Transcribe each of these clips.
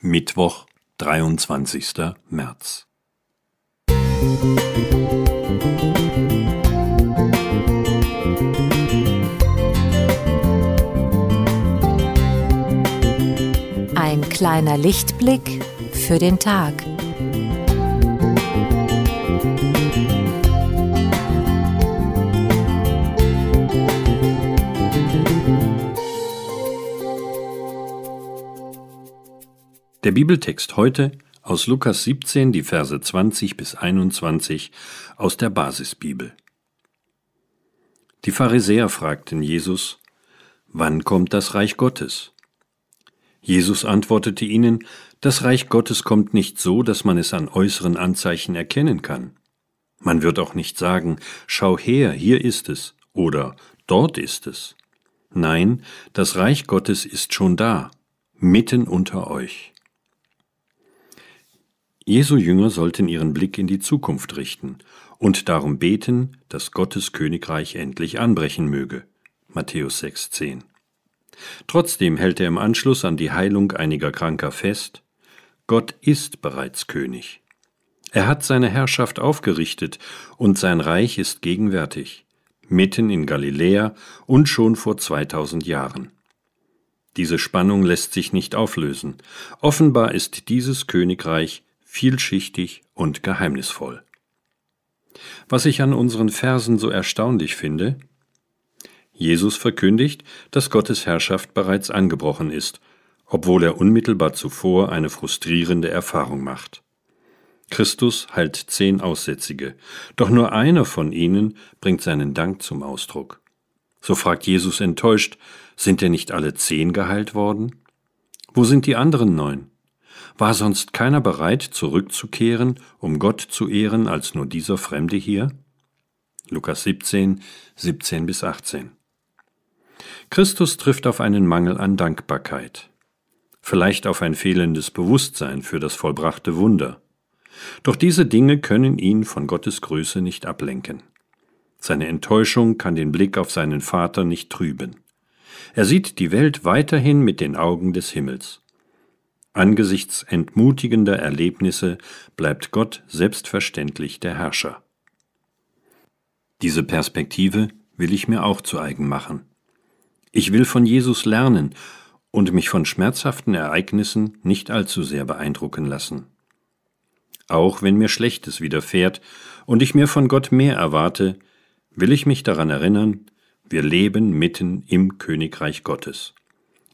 Mittwoch, 23. März. Ein kleiner Lichtblick für den Tag. Der Bibeltext heute aus Lukas 17, die Verse 20 bis 21 aus der Basisbibel. Die Pharisäer fragten Jesus, Wann kommt das Reich Gottes? Jesus antwortete ihnen, das Reich Gottes kommt nicht so, dass man es an äußeren Anzeichen erkennen kann. Man wird auch nicht sagen, schau her, hier ist es oder dort ist es. Nein, das Reich Gottes ist schon da, mitten unter euch. Jesu Jünger sollten ihren Blick in die Zukunft richten und darum beten, dass Gottes Königreich endlich anbrechen möge. Matthäus 6,10. Trotzdem hält er im Anschluss an die Heilung einiger Kranker fest, Gott ist bereits König. Er hat seine Herrschaft aufgerichtet und sein Reich ist gegenwärtig, mitten in Galiläa und schon vor 2000 Jahren. Diese Spannung lässt sich nicht auflösen. Offenbar ist dieses Königreich vielschichtig und geheimnisvoll. Was ich an unseren Versen so erstaunlich finde, Jesus verkündigt, dass Gottes Herrschaft bereits angebrochen ist, obwohl er unmittelbar zuvor eine frustrierende Erfahrung macht. Christus heilt zehn Aussätzige, doch nur einer von ihnen bringt seinen Dank zum Ausdruck. So fragt Jesus enttäuscht, sind denn nicht alle zehn geheilt worden? Wo sind die anderen neun? War sonst keiner bereit, zurückzukehren, um Gott zu ehren, als nur dieser Fremde hier? Lukas 17, 17 bis 18. Christus trifft auf einen Mangel an Dankbarkeit, vielleicht auf ein fehlendes Bewusstsein für das vollbrachte Wunder. Doch diese Dinge können ihn von Gottes Größe nicht ablenken. Seine Enttäuschung kann den Blick auf seinen Vater nicht trüben. Er sieht die Welt weiterhin mit den Augen des Himmels. Angesichts entmutigender Erlebnisse bleibt Gott selbstverständlich der Herrscher. Diese Perspektive will ich mir auch zu eigen machen. Ich will von Jesus lernen und mich von schmerzhaften Ereignissen nicht allzu sehr beeindrucken lassen. Auch wenn mir Schlechtes widerfährt und ich mir von Gott mehr erwarte, will ich mich daran erinnern, wir leben mitten im Königreich Gottes.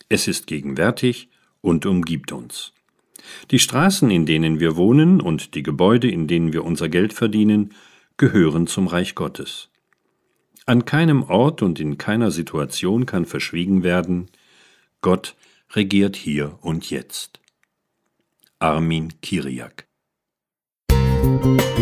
Es ist gegenwärtig und umgibt uns. Die Straßen, in denen wir wohnen und die Gebäude, in denen wir unser Geld verdienen, gehören zum Reich Gottes. An keinem Ort und in keiner Situation kann verschwiegen werden, Gott regiert hier und jetzt. Armin Kiriak Musik